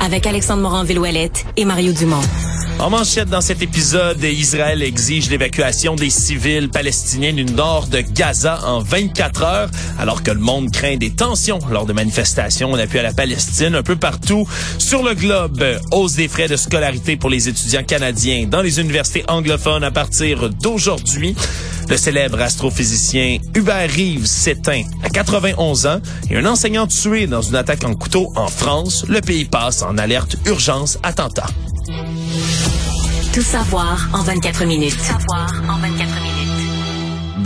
Avec Alexandre Morin-Villouellette et Mario Dumont. En manchette dans cet épisode, Israël exige l'évacuation des civils palestiniens du nord de Gaza en 24 heures, alors que le monde craint des tensions lors de manifestations en appui à la Palestine un peu partout sur le globe. Hausse des frais de scolarité pour les étudiants canadiens dans les universités anglophones à partir d'aujourd'hui. Le célèbre astrophysicien Hubert Reeves s'éteint à 91 ans et un enseignant tué dans une attaque en couteau en France. Le pays passe en alerte urgence attentat. Tout savoir en 24 minutes. Tout savoir en 24 minutes.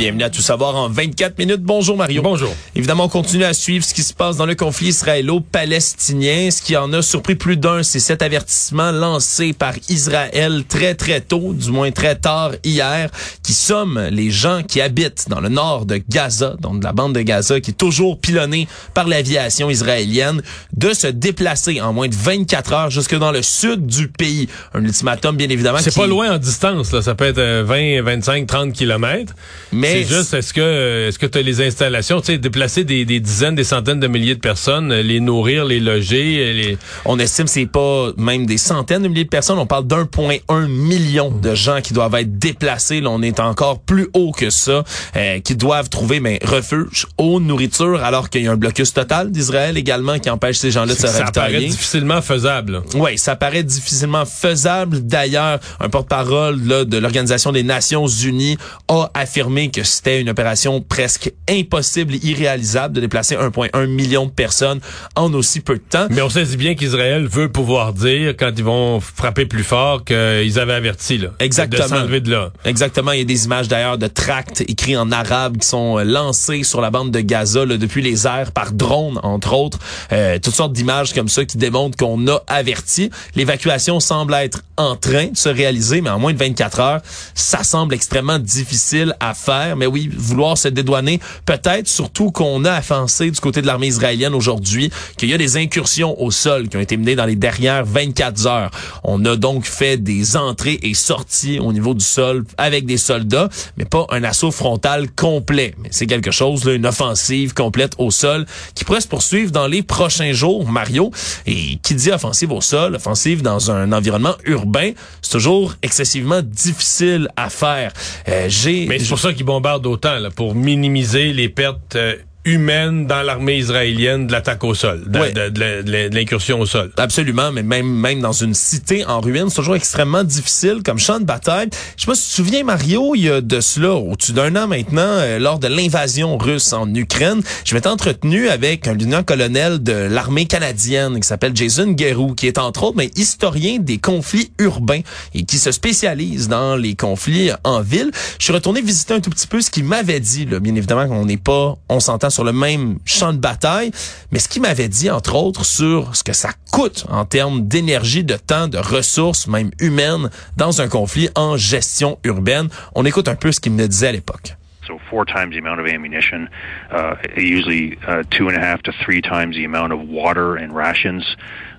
Bienvenue à Tout savoir en 24 minutes. Bonjour Mario. Bonjour. Évidemment, on continue à suivre ce qui se passe dans le conflit israélo-palestinien. Ce qui en a surpris plus d'un, c'est cet avertissement lancé par Israël très très tôt, du moins très tard hier, qui somme les gens qui habitent dans le nord de Gaza, donc de la bande de Gaza, qui est toujours pilonnée par l'aviation israélienne, de se déplacer en moins de 24 heures jusque dans le sud du pays. Un ultimatum, bien évidemment. C'est qui- pas loin en distance, là. Ça peut être euh, 20, 25, 30 kilomètres. Mais c'est juste, est-ce que, est-ce que tu as les installations, tu sais, déplacer des, des dizaines, des centaines de milliers de personnes, euh, les nourrir, les loger, euh, les... On estime que c'est pas même des centaines de milliers de personnes. On parle d'1,1 million de gens qui doivent être déplacés. Là, on est encore plus haut que ça, euh, qui doivent trouver mais, refuge, eau, nourriture, alors qu'il y a un blocus total d'Israël également qui empêche ces gens-là de se ça paraît ravitailler. difficilement faisable. Oui, ça paraît difficilement faisable. D'ailleurs, un porte-parole de l'Organisation des Nations Unies a affirmé que c'était une opération presque impossible, irréalisable de déplacer 1,1 million de personnes en aussi peu de temps. Mais on sait bien qu'Israël veut pouvoir dire, quand ils vont frapper plus fort, qu'ils avaient averti, là. Exactement. De s'enlever de là. Exactement. Il y a des images d'ailleurs de tracts écrits en arabe qui sont euh, lancés sur la bande de Gaza là, depuis les airs par drone, entre autres. Euh, toutes sortes d'images comme ça qui démontrent qu'on a averti. L'évacuation semble être en train de se réaliser, mais en moins de 24 heures, ça semble extrêmement difficile à faire. Mais oui, vouloir se dédouaner, peut-être surtout qu'on a avancé du côté de l'armée israélienne aujourd'hui, qu'il y a des incursions au sol qui ont été menées dans les dernières 24 heures. On a donc fait des entrées et sorties au niveau du sol avec des soldats, mais pas un assaut frontal complet. Mais c'est quelque chose, là, une offensive complète au sol qui pourrait se poursuivre dans les prochains jours, Mario. Et qui dit offensive au sol, offensive dans un environnement urbain, c'est toujours excessivement difficile à faire. Euh, j'ai Mais c'est pour ça qu'ils bombardent autant, là, pour minimiser les pertes euh, humaines dans l'armée israélienne de l'attaque au sol, de, Ouais. de- de- de- de l'incursion au sol. Absolument, mais même même dans une cité en ruine, c'est toujours extrêmement difficile comme champ de bataille. Je sais pas si tu te souviens, Mario, il y a de cela au-dessus d'un an maintenant, euh, lors de l'invasion russe en Ukraine, je m'étais entretenu avec un lieutenant-colonel de l'armée canadienne qui s'appelle Jason Guerrou, qui est entre autres mais historien des conflits urbains et qui se spécialise dans les conflits en ville. Je suis retourné visiter un tout petit peu ce qu'il m'avait dit. Là. Bien évidemment qu'on n'est pas, on s'entend sur le même champ de bataille, mais ce qu'il m'avait dit, entre autres, sur ce que ça coûte en termes d'énergie, de temps, de ressources, même humaines, dans un conflit en gestion urbaine. On écoute un peu ce qu'il me disait à l'époque. So four times the amount of ammunition, uh, usually uh, two and a half to three times the amount of water and rations.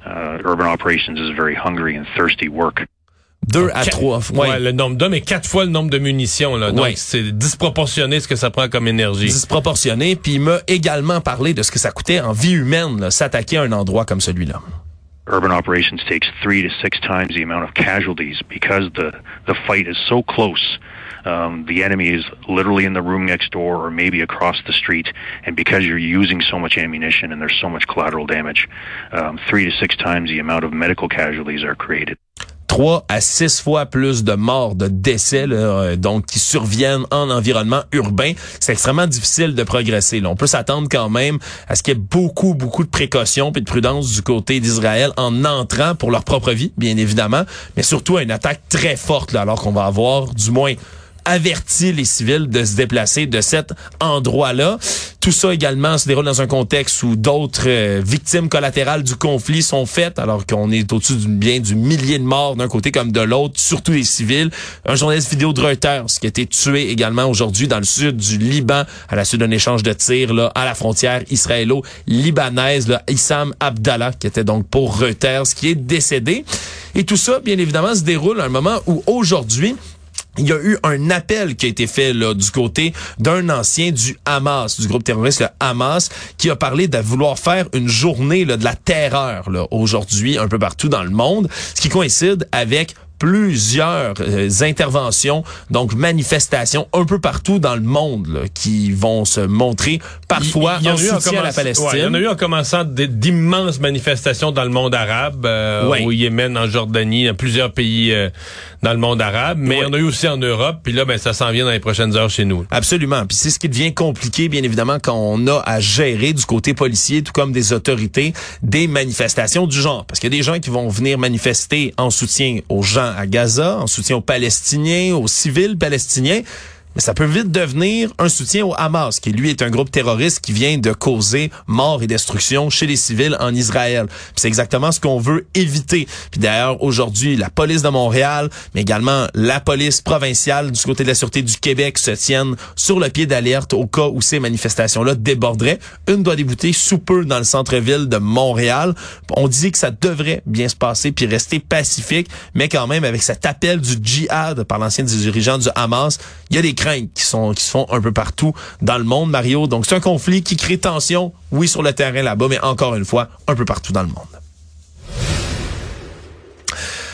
Uh, urban operations is very hungry and thirsty work. Deux à Quatre- trois. Ouais. Ouais. le nombre d'hommes et quatre fois le nombre de munitions. Là. Donc, Ouais. c'est disproportionné ce que ça prend comme énergie. disproportionné, puis il m'a également parlé de ce que ça coûtait en vie humaine, là, s'attaquer à un endroit comme celui-là. Urban operations takes three to six times the amount of casualties because the, the fight is so close. Um, the enemy is literally in the room next door or maybe across the street. And because you're using so much ammunition and there's so much collateral damage, um, three to six times the amount of medical casualties are created. Trois à six fois plus de morts, de décès, là, euh, donc qui surviennent en environnement urbain. C'est extrêmement difficile de progresser. là. On peut s'attendre quand même à ce qu'il y ait beaucoup, beaucoup de précautions et de prudence du côté d'Israël en entrant pour leur propre vie, bien évidemment, mais surtout à une attaque très forte, là, alors qu'on va avoir du moins averti les civils de se déplacer de cet endroit-là. Tout ça également se déroule dans un contexte où d'autres euh, victimes collatérales du conflit sont faites, alors qu'on est au-dessus du bien du millier de morts d'un côté comme de l'autre, surtout les civils. Un journaliste vidéo de Reuters qui a été tué également aujourd'hui dans le sud du Liban à la suite d'un échange de tirs là, à la frontière israélo-libanaise, là, Issam Abdallah, qui était donc pour Reuters, qui est décédé. Et tout ça, bien évidemment, se déroule à un moment où aujourd'hui, il y a eu un appel qui a été fait là, du côté d'un ancien du Hamas, du groupe terroriste le Hamas, qui a parlé de vouloir faire une journée là, de la terreur aujourd'hui un peu partout dans le monde, ce qui coïncide avec plusieurs euh, interventions, donc manifestations un peu partout dans le monde là, qui vont se montrer parfois Il y en soutien à la Palestine. ouais, il y en a eu en commençant d'immenses manifestations dans le monde arabe, euh, au Yémen, en Jordanie, dans plusieurs pays euh, dans le monde arabe. Mais il y en a eu aussi en Europe. Puis là, ben, ça s'en vient dans les prochaines heures chez nous. Absolument. Puis c'est ce qui devient compliqué, bien évidemment, quand on a à gérer du côté policier, tout comme des autorités, des manifestations du genre. Parce qu'il y a des gens qui vont venir manifester en soutien aux gens à Gaza, en soutien aux Palestiniens, aux civils palestiniens. Mais ça peut vite devenir un soutien au Hamas, qui lui est un groupe terroriste qui vient de causer mort et destruction chez les civils en Israël. C'est exactement ce qu'on veut éviter. Puis d'ailleurs, aujourd'hui, la police de Montréal, mais également la police provinciale du côté de la Sûreté du Québec se tiennent sur le pied d'alerte au cas où ces manifestations-là déborderaient. Une doit débouter sous peu dans le centre-ville de Montréal. On dit que ça devrait bien se passer puis rester pacifique, mais quand même avec cet appel du djihad par l'ancien dirigeant du Hamas, il y a des qui sont qui se font un peu partout dans le monde, Mario. Donc c'est un conflit qui crée tension, oui sur le terrain là-bas, mais encore une fois un peu partout dans le monde.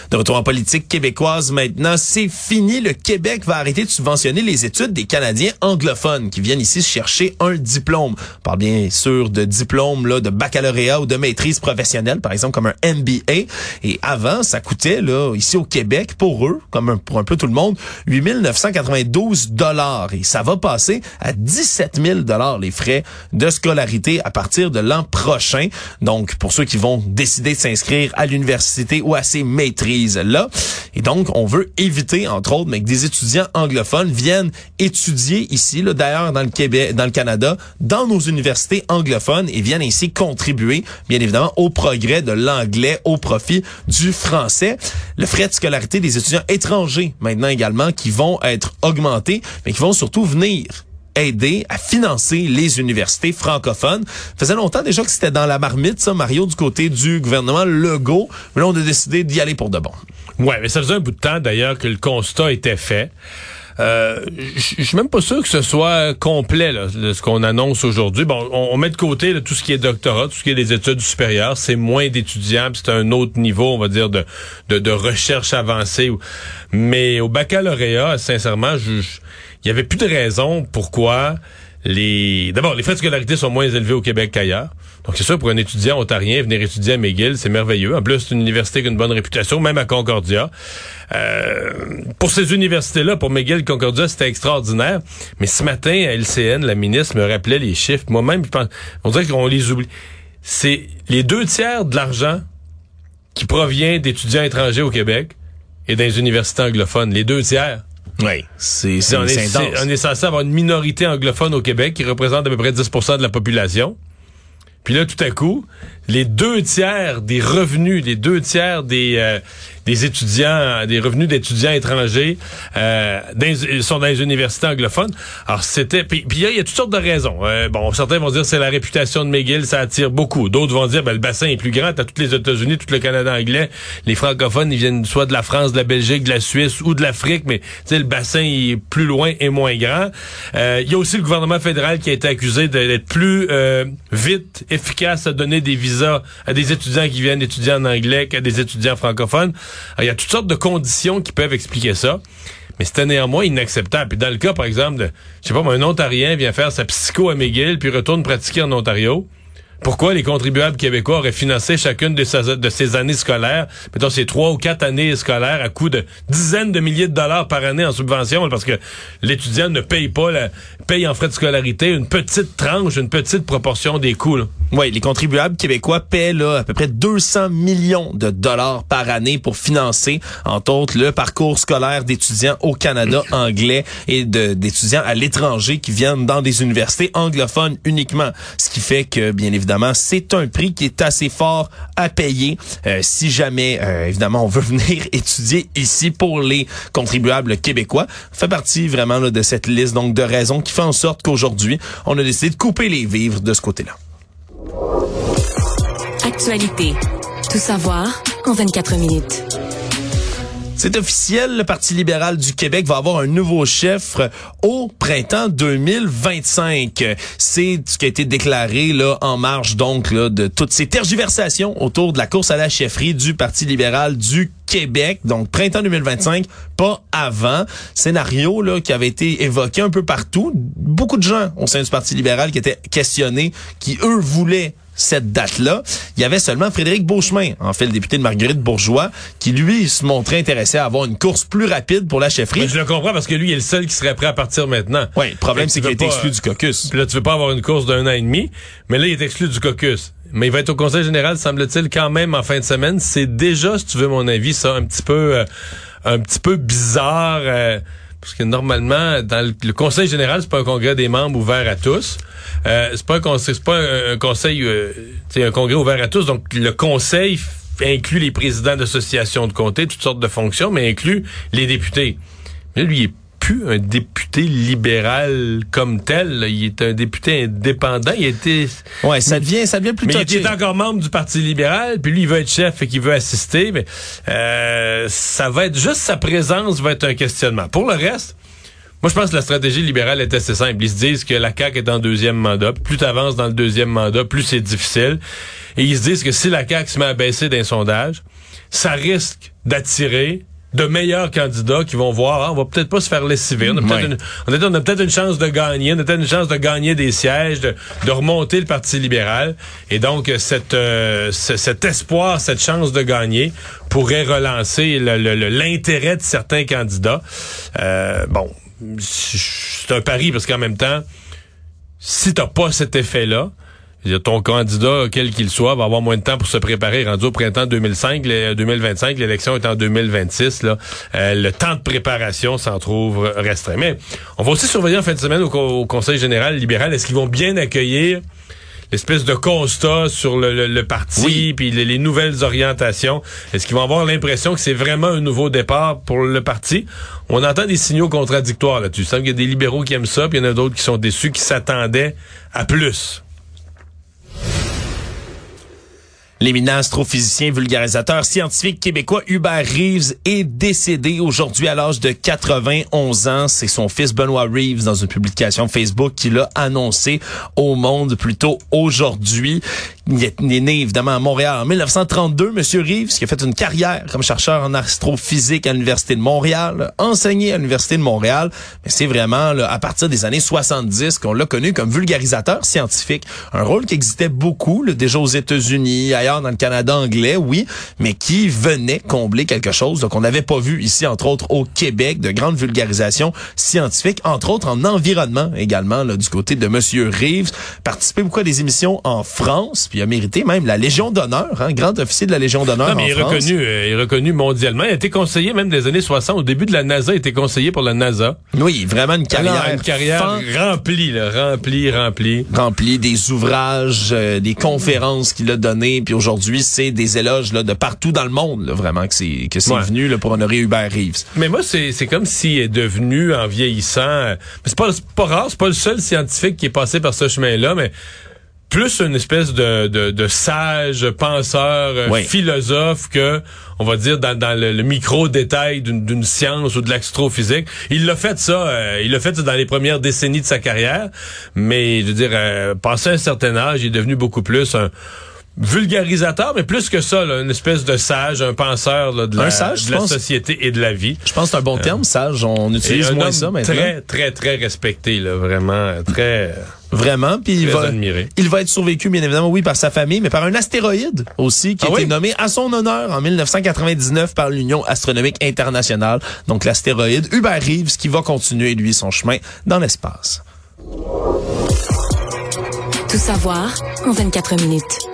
De retour en politique québécoise maintenant, c'est fini. Le Québec va arrêter de subventionner les études des Canadiens anglophones qui viennent ici chercher un diplôme. On parle bien sûr de diplôme là, de baccalauréat ou de maîtrise professionnelle, par exemple comme un MBA. Et avant, ça coûtait là ici au Québec pour eux, comme pour un peu tout le monde, 8 992 dollars. Et ça va passer à 17 000 dollars les frais de scolarité à partir de l'an prochain. Donc pour ceux qui vont décider de s'inscrire à l'université ou à ces maîtrises Et donc on veut éviter entre autres mais que des étudiants anglophones viennent étudier ici d'ailleurs dans le Québec dans le Canada dans nos universités anglophones et viennent ainsi contribuer bien évidemment au progrès de l'anglais au profit du français. Le frais de scolarité des étudiants étrangers maintenant également qui vont être augmentés mais qui vont surtout venir aider à financer les universités francophones. Ça faisait longtemps déjà que c'était dans la marmite, ça, Mario, du côté du gouvernement Legault. Mais là, on a décidé d'y aller pour de bon. Ouais, mais ça faisait un bout de temps d'ailleurs que le constat était fait. Euh, je suis même pas sûr que ce soit complet là, ce qu'on annonce aujourd'hui. Bon, on, met de côté là, tout ce qui est doctorat, tout ce qui est des études supérieures, c'est moins d'étudiants, c'est un autre niveau, on va dire, de recherche avancée. Mais au baccalauréat, sincèrement, je, je- il y avait plus de raison pourquoi les. D'abord, les frais de scolarité sont moins élevés au Québec qu'ailleurs. Donc c'est sûr, pour un étudiant ontarien, venir étudier à McGill, c'est merveilleux. En plus, c'est une université qui a une bonne réputation, même à Concordia. Euh, pour ces universités-là, pour McGill, Concordia, c'était extraordinaire. Mais ce matin, à LCN, la ministre me rappelait les chiffres. Moi-même, je pense, on dirait qu'on les oublie. C'est les deux tiers de l'argent qui provient d'étudiants étrangers au Québec et les universités anglophones. Les deux tiers. Oui, c'est C'est- on, est, c'est on est censé avoir une minorité anglophone au Québec qui représente à peu près 10% de la population. Puis là, tout à coup, les deux tiers des revenus, les deux tiers des, euh, des étudiants, des revenus d'étudiants étrangers euh, sont dans les universités anglophones. Alors c'était, puis il y, a- toutes sortes de raisons. Euh, bon, certains vont dire c'est la réputation de McGill, ça attire beaucoup. D'autres vont dire ben, le bassin est plus grand, t'as tous les États-Unis, tout le Canada anglais, les francophones ils viennent soit de la France, de la Belgique, de la Suisse ou de l'Afrique, mais le bassin est plus loin et moins grand. Euh, Il y a aussi le gouvernement fédéral qui a été accusé d'être plus euh, vite, efficace à donner des visas à des étudiants qui viennent étudier en anglais qu'à des étudiants francophones. Alors, il y a toutes sortes de conditions qui peuvent expliquer ça. Mais c'était néanmoins inacceptable. Puis dans le cas, par exemple, de, je sais pas, un Ontarien vient faire sa psycho à McGill, puis retourne pratiquer en Ontario. Pourquoi les contribuables québécois auraient financé chacune de de ces années scolaires, mettons ces trois ou quatre années scolaires à coût de dizaines de milliers de dollars par année en subvention, parce que l'étudiant ne paye pas la, payent en frais de scolarité une petite tranche, une petite proportion des coûts. Là. Oui, les contribuables québécois paient là, à peu près 200 millions de dollars par année pour financer, entre autres, le parcours scolaire d'étudiants au Canada anglais et d'étudiants à l'étranger qui viennent dans des universités anglophones uniquement. Ce qui fait que, bien évidemment, c'est un prix qui est assez fort à payer euh, si jamais, euh, évidemment, on veut venir étudier ici pour les contribuables québécois. fait partie vraiment là, de cette liste donc de raisons qui en sorte qu'aujourd'hui, on a décidé de couper les vivres de ce côté-là. Actualité. Tout savoir en 24 minutes. C'est officiel, le Parti libéral du Québec va avoir un nouveau chef au printemps 2025. C'est ce qui a été déclaré là en marge donc là, de toutes ces tergiversations autour de la course à la chefferie du Parti libéral du Québec. Donc printemps 2025, pas avant. Scénario là qui avait été évoqué un peu partout. Beaucoup de gens au sein du Parti libéral qui étaient questionnés, qui eux voulaient cette date-là. Il y avait seulement Frédéric Beauchemin, en fait le député de Marguerite Bourgeois, qui lui se montrait intéressé à avoir une course plus rapide pour la chefferie. je le comprends parce que lui il est le seul qui serait prêt à partir maintenant. Oui, le problème c'est qu'il été exclu du caucus. Puis là tu veux pas avoir une course d'un an et demi, mais là il est exclu du caucus. Mais il va être au Conseil général, semble-t-il, quand même en fin de semaine. C'est déjà, si tu veux mon avis, ça un petit peu, euh, un petit peu bizarre. Euh, parce que normalement, dans le, conseil général, c'est pas un congrès des membres ouvert à tous. Euh, c'est pas un conseil, c'est pas un, conseil, c'est euh, un congrès ouvert à tous. Donc le conseil inclut les présidents d'associations de comté, toutes sortes de fonctions, mais inclut les députés. Mais lui, il est plus un député libéral comme tel. Il est un député indépendant. Il était. Ouais, ça devient, ça devient plus. Mais il est encore membre du Parti libéral. Puis lui, il veut être chef et qu'il veut assister. Mais euh, ça va être juste sa présence va être un questionnement. Pour le reste. Moi, je pense que la stratégie libérale est assez simple. Ils se disent que la CAQ est en deuxième mandat. Plus tu avances dans le deuxième mandat, plus c'est difficile. Et ils se disent que si la CAQ se met à baisser d'un sondage, ça risque d'attirer de meilleurs candidats qui vont voir, ah, on va peut-être pas se faire lessiver. On a peut-être une, peut une chance de gagner, on a peut-être une chance de gagner des sièges, de, de remonter le Parti libéral. Et donc, cette, euh, cet espoir, cette chance de gagner pourrait relancer l'intérêt de certains candidats. Euh, bon, c'est un pari parce qu'en même temps, si t'as pas cet effet-là, ton candidat, quel qu'il soit, va avoir moins de temps pour se préparer. Rendu au printemps 2005, 2025, l'élection est en 2026. Là, euh, le temps de préparation s'en trouve restreint. Mais on va aussi surveiller en fin de semaine au, Conseil général libéral. Est-ce qu'ils vont bien accueillir l'espèce de constat sur le, parti, puis les, nouvelles orientations? Est-ce qu'ils vont avoir l'impression que c'est vraiment un nouveau départ pour le parti? On entend des signaux contradictoires là-dessus. Tu sens qu'il y a des libéraux qui aiment ça, puis il y en a d'autres qui sont déçus, qui s'attendaient à plus. L'éminent astrophysicien vulgarisateur scientifique québécois Hubert Reeves est décédé aujourd'hui à l'âge de 91 ans. C'est son fils Benoît Reeves dans une publication Facebook qui l'a annoncé au monde plus tôt aujourd'hui. Il est né évidemment à Montréal en 1932, Monsieur Reeves, qui a fait une carrière comme chercheur en astrophysique à l'Université de Montréal, enseigné à l'Université de Montréal. Mais c'est vraiment à partir des années 70 qu'on l'a connu comme vulgarisateur scientifique. Un rôle qui existait beaucoup déjà aux États-Unis, dans le Canada anglais, oui, mais qui venait combler quelque chose qu'on n'avait pas vu ici, entre autres au Québec, de grande vulgarisation scientifique, entre autres en environnement également, là, du côté de Monsieur Reeves. Participé beaucoup à des émissions en France, puis il a mérité même la Légion d'honneur, hein, grand officier de la Légion d'honneur il est reconnu, euh, il est reconnu mondialement. Il a été conseiller même des années 60. Au début de la NASA, il était conseiller pour la NASA. Oui, vraiment une carrière. une carrière remplie, là, remplie, remplie. Remplie des ouvrages, euh, des conférences qu'il a données. Puis aujourd'hui, c'est des éloges là, de partout dans le monde, là, vraiment, que c'est que c'est venu là, pour honorer Hubert Reeves. Mais moi, c'est, c'est comme s'il est devenu, en vieillissant... Euh, c'est pas, c'est pas rare, c'est pas le seul scientifique qui est passé par ce chemin-là, mais plus une espèce de, de, sage penseur, euh, philosophe que, on va dire, dans, dans le, micro-détail d'une science ou de l'astrophysique. Il l'a fait ça, euh, il l'a fait ça dans les premières décennies de sa carrière, mais je veux dire, euh, passé un certain âge, il est devenu beaucoup plus un vulgarisateur, mais plus que ça, une espèce de sage, un penseur de, la, de la société et de la vie. Je pense que c'est un bon terme, sage. On utilise moins ça maintenant. Très, très, très respecté, là, vraiment, très... Vraiment, puis il va, il va être survécu bien évidemment, oui, par sa famille, mais par un astéroïde aussi qui a ah été nommé à son honneur en 1999 par l'Union astronomique internationale. Donc l'astéroïde Hubert Reeves qui va continuer lui son chemin dans l'espace. Tout savoir en 24 minutes.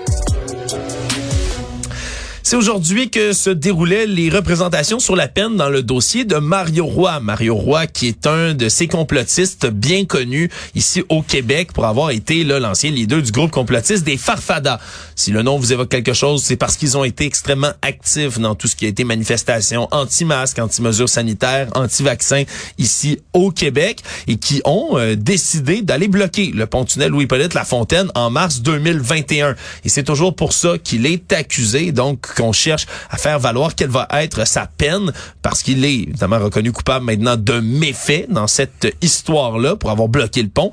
C'est aujourd'hui que se déroulaient les représentations sur la peine dans le dossier de Mario Roy. Mario Roy, qui est un de ces complotistes bien connus ici au Québec pour avoir été l'ancien leader du groupe complotiste des Farfadas. Si le nom vous évoque quelque chose, c'est parce qu'ils ont été extrêmement actifs dans tout ce qui a été manifestation anti-masques, anti-mesures sanitaires, anti-vaccins ici au Québec et qui ont euh, décidé d'aller bloquer le pont-tunnel Louis-Hippolyte Lafontaine en mars 2021. Et c'est toujours pour ça qu'il est accusé, donc qu'on cherche à faire valoir quelle va être sa peine, parce qu'il est évidemment reconnu coupable maintenant de méfaits dans cette histoire-là pour avoir bloqué le pont.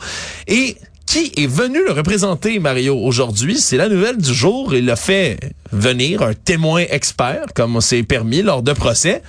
Et qui est venu le représenter, Mario, aujourd'hui? C'est la nouvelle du jour. Il a fait venir un témoin expert, comme c'est permis lors de procès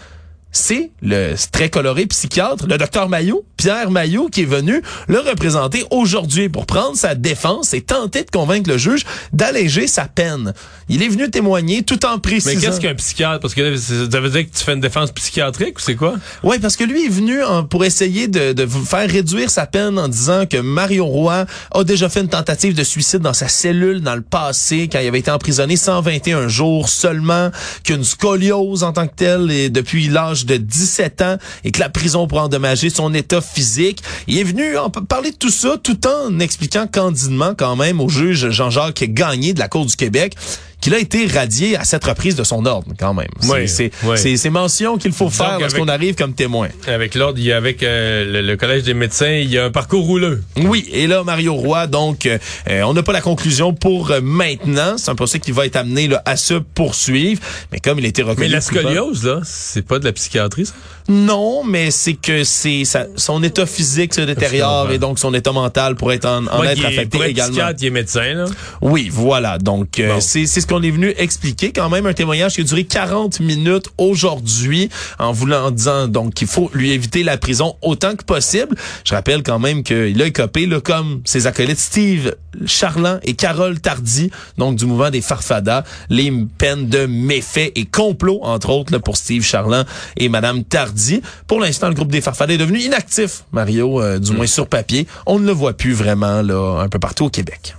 c'est le très coloré psychiatre, le docteur Maillot, Pierre Maillot, qui est venu le représenter aujourd'hui pour prendre sa défense et tenter de convaincre le juge d'alléger sa peine. Il est venu témoigner tout en précisant. Mais qu'est-ce qu'un psychiatre? Parce que ça veut dire que tu fais une défense psychiatrique ou c'est quoi? Oui, parce que lui est venu pour essayer de, de faire réduire sa peine en disant que Mario Roy a déjà fait une tentative de suicide dans sa cellule dans le passé quand il avait été emprisonné 121 jours seulement, qu'une scoliose en tant que telle et depuis l'âge de 17 ans et que la prison pourrait endommager son état physique. Il est venu en parler de tout ça tout en expliquant candidement quand même au juge Jean-Jacques Gagné de la Cour du Québec qu'il a été radié à cette reprise de son ordre, quand même. Oui, c'est oui. c'est mentions qu'il faut faire lorsqu'on arrive comme témoin. Avec l'ordre, il y a avec euh, le, Collège des médecins, il y a un parcours rouleux. Oui, et là, Mario Roy, donc, euh, on n'a pas la conclusion pour euh, maintenant. C'est un procès qui va être amené là, à se poursuivre. Mais comme il a été reconnu... Mais la scoliose, là, c'est pas de la psychiatrie, ça? Non, mais c'est que c'est son état physique se détériore et donc son état mental pourrait être en, en être affecté pour être également. Il est médecin, là. Oui, voilà. Donc, bon. c'est ce qu'on est venu expliquer. Quand même, un témoignage qui a duré 40 minutes aujourd'hui en voulant en disant donc qu'il faut lui éviter la prison autant que possible. Je rappelle quand même qu'il a écopé, là, comme ses acolytes Steve Charland et Carole Tardy, donc du mouvement des Farfadas, les peines de méfaits et complot, entre autres, là, pour Steve Charland et Madame Tardy. Pour l'instant, le groupe des Farfadas est devenu inactif, Mario, euh, du moins sur papier. On ne le voit plus vraiment là un peu partout au Québec.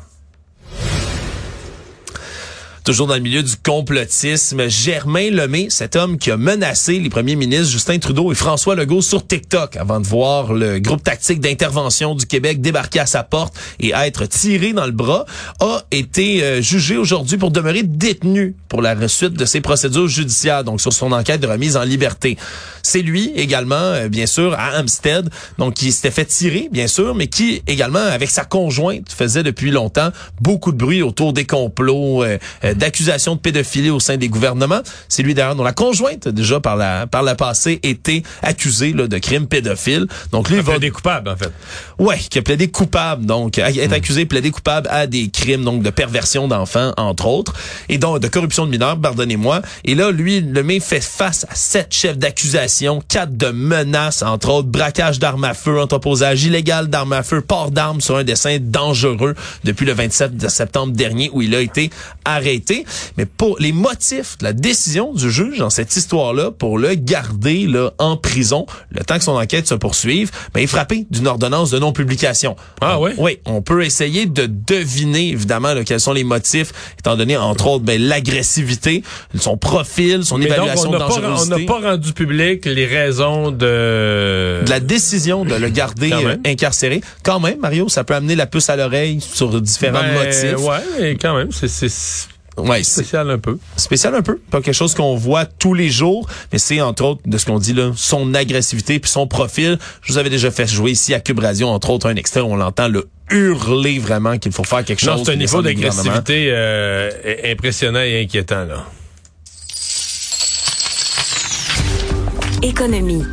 Toujours dans le milieu du complotisme, Germain Lemay, cet homme qui a menacé les premiers ministres Justin Trudeau et François Legault sur TikTok avant de voir le groupe tactique d'intervention du Québec débarquer à sa porte et être tiré dans le bras, a été euh, jugé aujourd'hui pour demeurer détenu pour la suite de ses procédures judiciaires, donc sur son enquête de remise en liberté. C'est lui également, euh, bien sûr, à Hampstead, donc qui s'était fait tirer, bien sûr, mais qui également, avec sa conjointe, faisait depuis longtemps beaucoup de bruit autour des complots, euh, d'accusations de pédophilie au sein des gouvernements. C'est lui d'ailleurs dont la conjointe déjà par la par la passée était accusée là, de crimes pédophiles. Donc lui il va plaidé coupable en fait. Ouais, qui a plaidé coupable donc est accusé plaidé coupable à des crimes donc de perversion d'enfants entre autres et donc de corruption de mineurs, pardonnez-moi. Et là lui le met fait face à sept chefs d'accusation, quatre de menaces entre autres braquage d'armes à feu, entreposage illégal d'armes à feu, port d'armes sur un dessin dangereux depuis le 27 de septembre dernier où il a été arrêté. Mais pour les motifs de la décision du juge dans cette histoire-là, pour le garder là en prison, le temps que son enquête se poursuive, ben, il est frappé d'une ordonnance de non-publication. Ah oui? Oui, on peut essayer de deviner évidemment là, quels sont les motifs, étant donné entre autres ben, l'agressivité, son profil, son Mais évaluation donc, on de n'a pas, dangerosité. on n'a pas rendu public les raisons de... de la décision de le garder Quand euh, incarcéré. Quand même, Mario, ça peut amener la puce à l'oreille sur différents Ben, motifs. Ouais, mais quand même, c'est Ouais, c'est spécial un peu. spécial un peu, pas quelque chose qu'on voit tous les jours, mais c'est entre autres de ce qu'on dit là, son agressivité puis son profil. Je vous avais déjà fait jouer ici à Cube Radio entre autres un extrait où on l'entend le hurler vraiment qu'il faut faire quelque chose. Non, c'est un niveau d'agressivité euh, impressionnant et inquiétant là. Économie.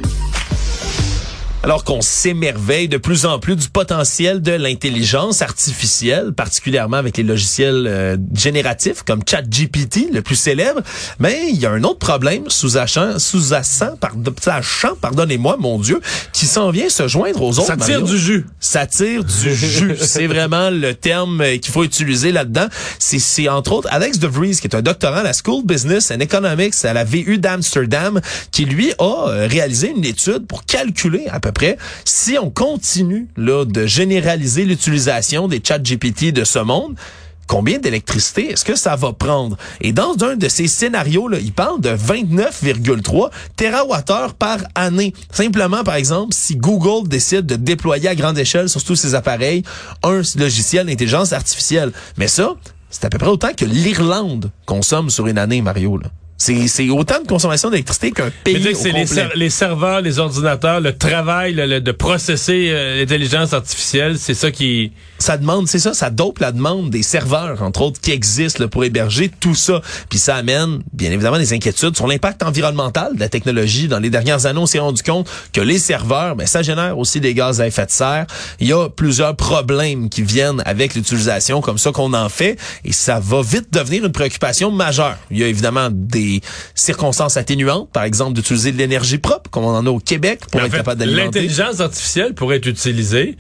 Alors qu'on s'émerveille de plus en plus du potentiel de l'intelligence artificielle, particulièrement avec les logiciels euh, génératifs comme ChatGPT, le plus célèbre, mais il y a un autre problème sous-jacent, sous-jacent, pardonnez-moi, mon Dieu, qui s'en vient se joindre aux autres. Ça tire Mario. du jus. Ça tire du jus. C'est vraiment le terme euh, qu'il faut utiliser là-dedans. C'est, c'est entre autres Alex DeVries, qui est un doctorant à la School of Business and Economics à la VU d'Amsterdam, qui lui a euh, réalisé une étude pour calculer à peu peu près. Si on continue là de généraliser l'utilisation des chats GPT de ce monde, combien d'électricité est-ce que ça va prendre? Et dans un de ces scénarios, là, il parle de 29,3 TWh par année. Simplement, par exemple, si Google décide de déployer à grande échelle sur tous ses appareils un logiciel d'intelligence artificielle. Mais ça, c'est à peu près autant que l'Irlande consomme sur une année, Mario. C'est autant de consommation d'électricité qu'un pays C'est les, les, serveurs, les ordinateurs, le travail de processer euh, l'intelligence artificielle, c'est ça qui... Ça demande, c'est ça, ça dope la demande des serveurs, entre autres, qui existent pour héberger tout ça. Puis ça amène, bien évidemment, des inquiétudes sur l'impact environnemental de la technologie. Dans les dernières années, on s'est rendu compte que les serveurs, ben, ça génère aussi des gaz à effet de serre. Il y a plusieurs problèmes qui viennent avec l'utilisation comme ça qu'on en fait, et ça va vite devenir une préoccupation majeure. Il y a évidemment des circonstances atténuantes, par exemple d'utiliser de l'énergie propre, comme on en a au Québec, pour être capable d'alimenter. L'intelligence artificielle pourrait être utilisée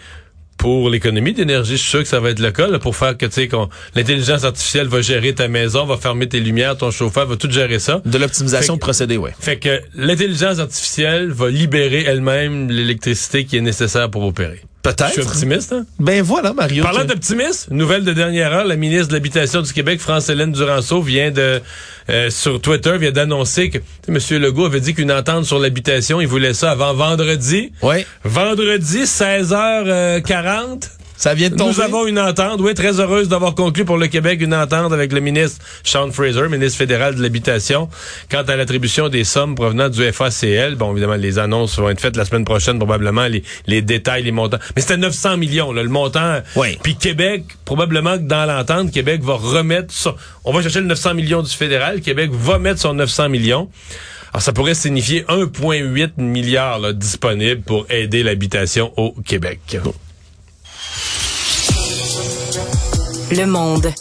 pour l'économie d'énergie, je suis sûr que ça va être le cas, pour faire que, tu sais, l'intelligence artificielle va gérer ta maison, va fermer tes lumières, ton chauffeur, va tout gérer ça. De l'optimisation de procédés, oui. Fait que l'intelligence artificielle va libérer elle-même l'électricité qui est nécessaire pour opérer. Peut-être. Je suis optimiste. Hein? Ben voilà, Mario. Parlant d'optimisme, nouvelle de dernière heure, la ministre de l'Habitation du Québec, France-Hélène Duranceau, vient de euh, sur Twitter vient d'annoncer que M. Legault avait dit qu'une entente sur l'habitation, il voulait ça avant vendredi. Oui. Vendredi, 16h40. Ça vient de tomber. Nous avons une entente. Oui, très heureuse d'avoir conclu pour le Québec une entente avec le ministre Sean Fraser, ministre fédéral de l'Habitation, quant à l'attribution des sommes provenant du FACL. Bon, évidemment, les annonces vont être faites la semaine prochaine, probablement, les, les détails, les montants. Mais c'était 900 millions, là, le montant. Oui. Puis Québec, probablement que dans l'entente, Québec va remettre... ça. on va chercher le 900 millions du fédéral. Québec va mettre son 900 millions. Alors, ça pourrait signifier 1,8 milliard là, disponible pour aider l'habitation au Québec. Le Monde.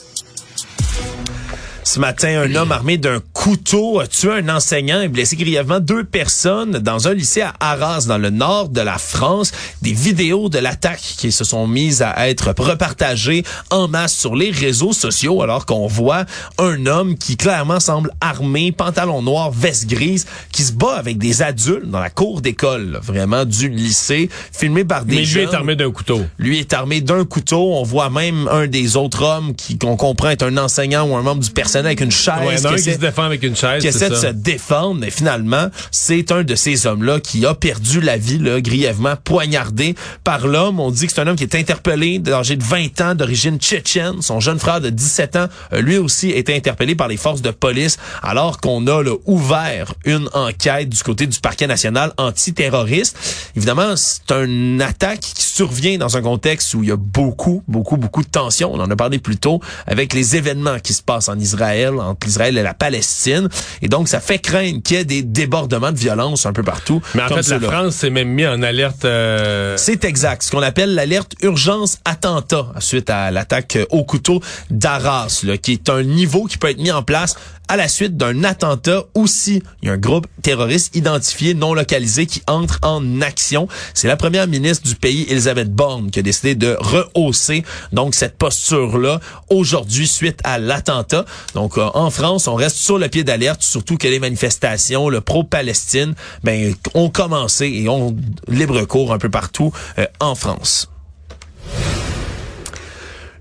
Ce matin, un homme armé d'un couteau a tué un enseignant et blessé grièvement deux personnes dans un lycée à Arras, dans le nord de la France. Des vidéos de l'attaque qui se sont mises à être repartagées en masse sur les réseaux sociaux alors qu'on voit un homme qui clairement semble armé, pantalon noir, veste grise, qui se bat avec des adultes dans la cour d'école, vraiment du lycée, filmé par des Mais lui est armé d'un couteau. Lui est armé d'un couteau. On voit même un des autres hommes qui qu'on comprend être un enseignant ou un membre du personnel avec une chaise. Ouais, qui se défend avec une chaise. Qui essaie de se défendre, mais finalement, c'est un de ces hommes-là qui a perdu la vie, là, grièvement poignardé par l'homme. On dit que c'est un homme qui est interpellé, d'âge de 20 ans, d'origine tchétchène. Son jeune frère de 17 ans, lui aussi, été interpellé par les forces de police, alors qu'on a là, ouvert une enquête du côté du parquet national antiterroriste. Évidemment, c'est une attaque qui survient dans un contexte où il y a beaucoup, beaucoup, beaucoup de tensions. On en a parlé plus tôt avec les événements qui se passent en Israël entre Israël et la Palestine. Et donc, ça fait craindre qu'il y ait des débordements de violence un peu partout. Mais en fait, la France s'est même mis en alerte... Euh, C'est exact. Ce qu'on appelle l'alerte urgence attentat suite à l'attaque au couteau d'Arras, qui est un niveau qui peut être mis en place à la suite d'un attentat aussi. Il y a un groupe terroriste identifié, non localisé, qui entre en action. C'est la première ministre du pays, Elisabeth Borne, qui a décidé de rehausser donc cette posture-là aujourd'hui suite à l'attentat. Donc euh, en France, on reste sur le pied d'alerte, surtout que les manifestations, le pro-Palestine, ben, ont commencé et ont libre cours un peu partout euh, en France.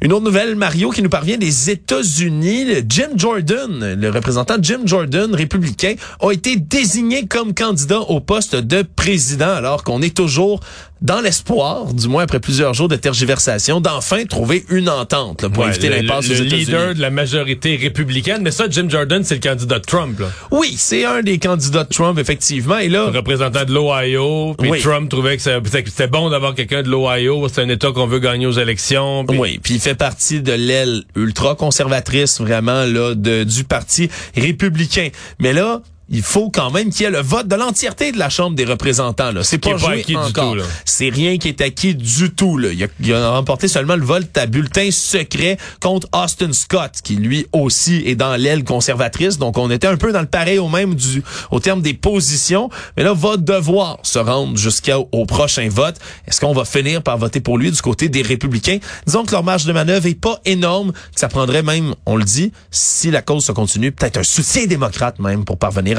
Une autre nouvelle, Mario, qui nous parvient des États-Unis. Jim Jordan, le représentant Jim Jordan, républicain, a été désigné comme candidat au poste de président, alors qu'on est toujours dans l'espoir, du moins après plusieurs jours de tergiversation, d'enfin trouver une entente là, pour éviter l'impasse aux États-Unis. Le leader de la majorité républicaine, mais ça, Jim Jordan, c'est le candidat de Trump. Là. Oui, c'est un des candidats de Trump, effectivement. Et là, le représentant de l'Ohio, puis Trump trouvait que c'était bon d'avoir quelqu'un de l'Ohio, c'est un État qu'on veut gagner aux élections. Oui, puis fait partie de l'aile ultra-conservatrice, vraiment, là, de, du parti républicain. Mais là, il faut quand même qu'il y ait le vote de l'entièreté de la Chambre des représentants. Là. C'est pas, joué encore. C'est rien qui est acquis du tout. Là. Il, a, remporté seulement le vote à bulletin secret contre Austin Scott, qui lui aussi est dans l'aile conservatrice. Donc on était un peu dans le pareil au même du au terme des positions. Mais là, va devoir se rendre jusqu'au prochain vote. Est-ce qu'on va finir par voter pour lui du côté des républicains? Disons que leur marge de manœuvre est pas énorme, que ça prendrait même, on le dit, si la cause se continue, peut-être un soutien démocrate même pour parvenir